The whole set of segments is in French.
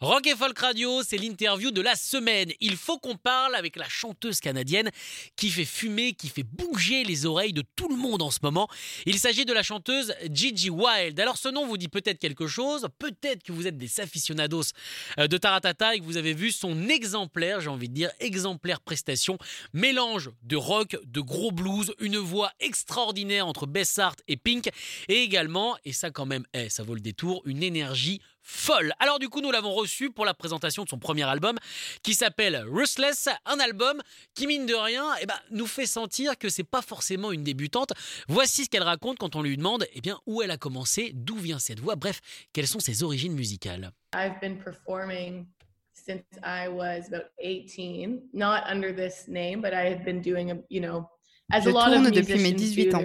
Rock et Folk Radio, c'est l'interview de la semaine. Il faut qu'on parle avec la chanteuse canadienne qui fait fumer, qui fait bouger les oreilles de tout le monde en ce moment. Il s'agit de la chanteuse Gigi Wild. Alors ce nom vous dit peut-être quelque chose, peut-être que vous êtes des aficionados euh, de Taratata et que vous avez vu son exemplaire, j'ai envie de dire exemplaire prestation, mélange de rock, de gros blues, une voix extraordinaire entre Bessart et Pink et également, et ça quand même, eh, ça vaut le détour, une énergie folle. Alors du coup, nous l'avons reçu pour la présentation de son premier album qui s'appelle Ruthless, un album qui mine de rien, eh ben, nous fait sentir que c'est pas forcément une débutante. Voici ce qu'elle raconte quand on lui demande eh bien où elle a commencé, d'où vient cette voix, bref, quelles sont ses origines musicales. I've been performing since I was about 18, not under this name, but I had been doing a, you know, je tourne depuis mes 18 ans.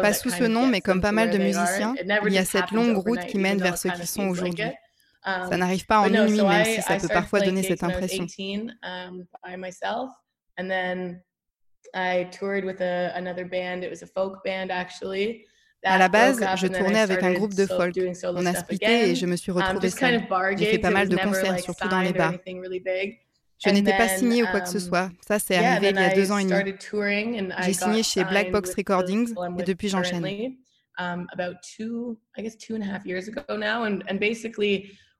Pas sous ce nom, mais comme pas mal de musiciens, il y a cette longue route qui mène vers ce qu'ils sont aujourd'hui. Ça um, n'arrive pas en une nuit, même si ça peut parfois donner cette impression. À la base, je tournais avec un groupe de folk. On a splitté et je me suis um, retrouvée seule. J'ai fait pas mal de concerts, surtout dans les bars. Je n'étais pas signée ou quoi que ce um, soit. Ça, c'est arrivé il y a deux ans et demi. J'ai signé chez Black Box Recordings et depuis, j'enchaîne.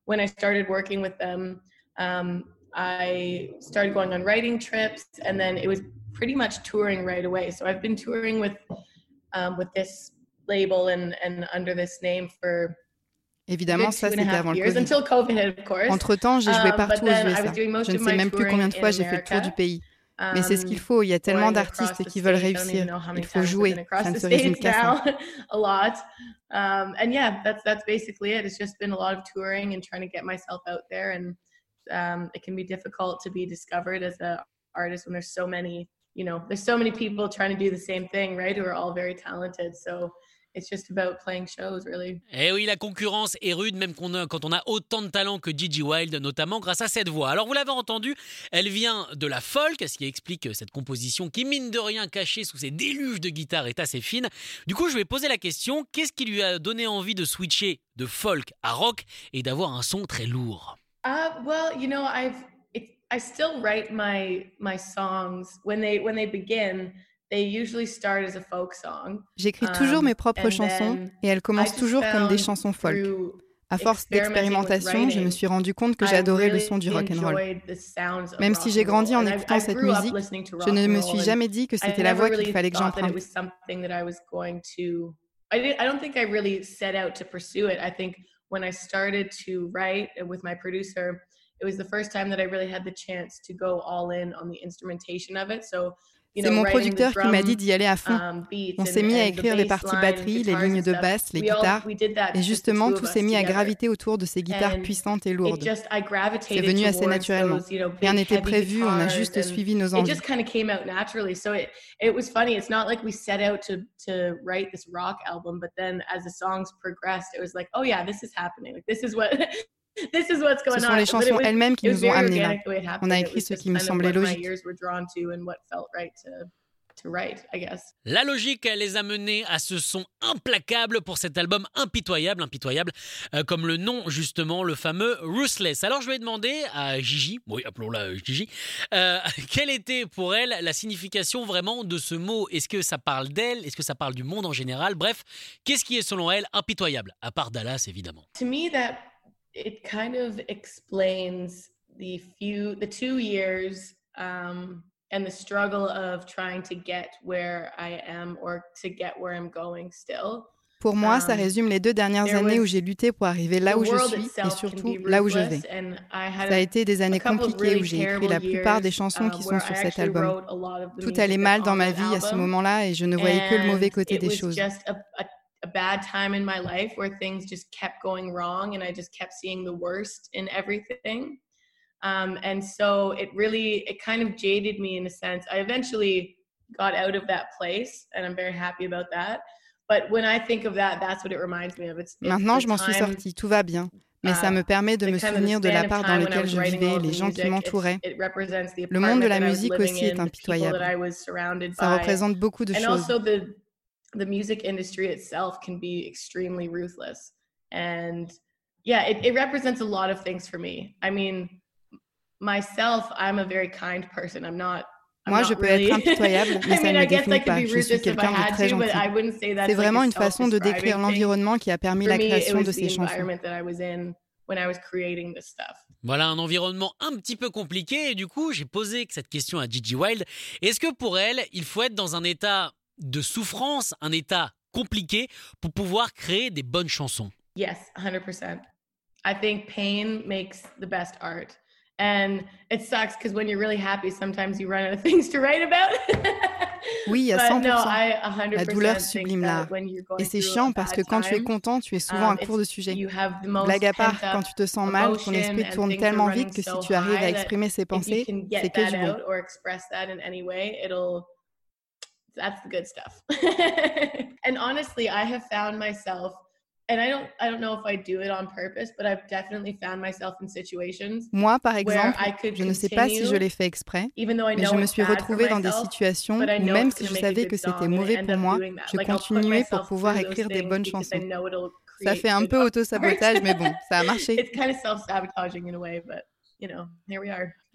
About two, I guess two and a half years ago now. And, and basically, when I started working with them, um, I started going on writing trips, and then it was pretty much touring right away. So I've been touring with um, with this label and and under this name for Évidemment, ça c'était avant le Covid. Entre-temps, j'ai joué um, partout aux USA. Je ne sais même plus combien de fois j'ai fait le tour du pays. Mais c'est ce qu'il um, faut, il y a tellement d'artistes qui veulent réussir. Il faut jouer, ça ne se résume qu'à ça. Um, and yeah, that's that's basically it. It's just been a lot of touring and trying to get myself out there, and um, it can be difficult to be discovered as an artist when there's so many, you know, there's so many people trying to do the same thing, right? Who are all very talented. So it's just about playing shows, really. Eh oui, la concurrence est rude, même quand on a autant de talent que Gigi Wild, notamment grâce à cette voix. Alors, vous l'avez entendu, elle vient de la folk, ce qui explique cette composition qui, mine de rien, cachée sous ces déluges de guitare, est assez fine. Du coup, je vais poser la question qu'est-ce qui lui a donné envie de switcher de folk à rock et d'avoir un son très lourd? Uh, Well, you know, I've, I still write my my songs when they when they begin. J'écris toujours mes um, propres chansons et elles commencent toujours comme des chansons folk. À force d'expérimentation, je me suis rendu compte que j'adorais le son du rock and roll. Même si j'ai grandi en écoutant cette musique, je ne me suis jamais dit que c'était la voie qu'il fallait que j'emprunte. I don't think I really set out to pursue it. I think when I started to write with my producer, it was the first time that I really had the chance to go all in on the instrumentation of it. So c'est mon producteur qui m'a dit d'y aller à fond. Um, On s'est mis à écrire les parties batterie, les lignes de basse, les guitares. Et justement, tout s'est mis à graviter autour de ces guitares puissantes et lourdes. C'est venu assez naturellement. Rien n'était prévu, on a juste suivi nos envies. To to this is happening. Like this is what Ce sont les chansons elles-mêmes qui nous ont amenés là. On a écrit ce qui me semblait logique. La logique les a menés à ce son implacable pour cet album impitoyable, impitoyable, euh, comme le nom justement, le fameux Ruthless. Alors je vais demander à Gigi, oui appelons-la Gigi, euh, quelle était pour elle la signification vraiment de ce mot? Est-ce que ça parle d'elle? Est-ce que ça parle du monde en général? Bref, qu'est-ce qui est selon elle impitoyable? À part Dallas évidemment. It kind of explains the few the two years um, and the struggle of trying to get where I am or to get where I'm going still. Pour moi, ça um, résume les deux dernières années où j'ai lutté pour arriver là où je suis et surtout là où je vais. Ça a été des années compliquées où j'ai écrit la plupart des chansons uh, qui sont sur cet album. Tout allait mal dans ma vie à ce moment-là et je ne voyais que le mauvais côté des choses. Bad time in my life where things just kept going wrong and I just kept seeing the worst in everything. Um, and so it really, it kind of jaded me in a sense. I eventually got out of that place and I'm very happy about that. But when I think of that, that's what it reminds me of. It's, it's Maintenant, je m'en suis sortie, tout va bien. Mais ça me permet de me souvenir de la part dans laquelle je vivais, les gens qui m'entouraient. Le monde de la musique aussi est impitoyable. Ça représente beaucoup de choses. The music industry itself can be extremely ruthless. And yeah, it, it represents a lot of things for me. I mean, myself, I'm a very kind person. I'm not Moi, je peux être impitoyable, mais ça ne me définit pas. Je suis quelqu'un de très gentil. C'est vraiment une façon de décrire l'environnement qui a permis la création de ces chansons. Voilà un environnement un petit peu compliqué et du coup j'ai posé cette question à Gigi Wild. Est-ce que pour elle il faut être dans un état de souffrance, un état compliqué pour pouvoir créer des bonnes chansons Yes, 100%. I think pain makes the best art. And it sucks because when you're really happy, sometimes you run out of things to write about. oui, à 100%. No, la douleur sublime l'art. Et c'est chiant parce que quand tu es content, tu es souvent um, à court de sujet. Blague à part, quand tu te sens mal, ton esprit tourne tellement vite que si tu arrives à exprimer ses pensées, c'est que du bon. That's the good stuff. and honestly, I have found myself Moi, par exemple, je ne sais pas si je l'ai fait exprès, mais je me suis retrouvée dans des situations où même si je savais que c'était mauvais pour moi, je continuais pour pouvoir écrire des bonnes chansons. Ça fait un peu auto-sabotage, mais bon, ça a marché.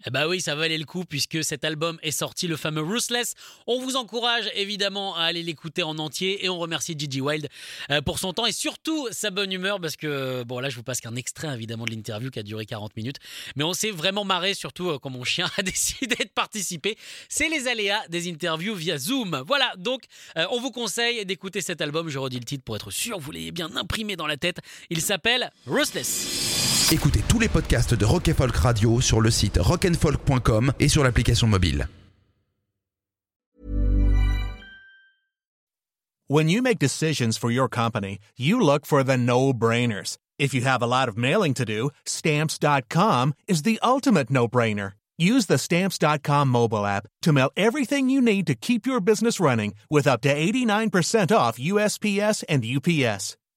Eh bah oui, ça valait le coup puisque cet album est sorti, le fameux Ruthless. On vous encourage évidemment à aller l'écouter en entier et on remercie Gigi Wild euh, pour son temps et surtout sa bonne humeur parce que, bon là je vous passe qu'un extrait évidemment de l'interview qui a duré 40 minutes, mais on s'est vraiment marré surtout euh, quand mon chien a décidé de participer. C'est les aléas des interviews via Zoom. Voilà, donc euh, on vous conseille d'écouter cet album, je redis le titre pour être sûr, vous l'ayez bien imprimé dans la tête. Il s'appelle Ruthless. Écoutez tous les podcasts de Rock Folk Radio sur le site rockandfolk.com et sur l'application mobile. When you make decisions for your company, you look for the no-brainers. If you have a lot of mailing to do, stamps.com is the ultimate no-brainer. Use the stamps.com mobile app to mail everything you need to keep your business running with up to 89% off USPS and UPS.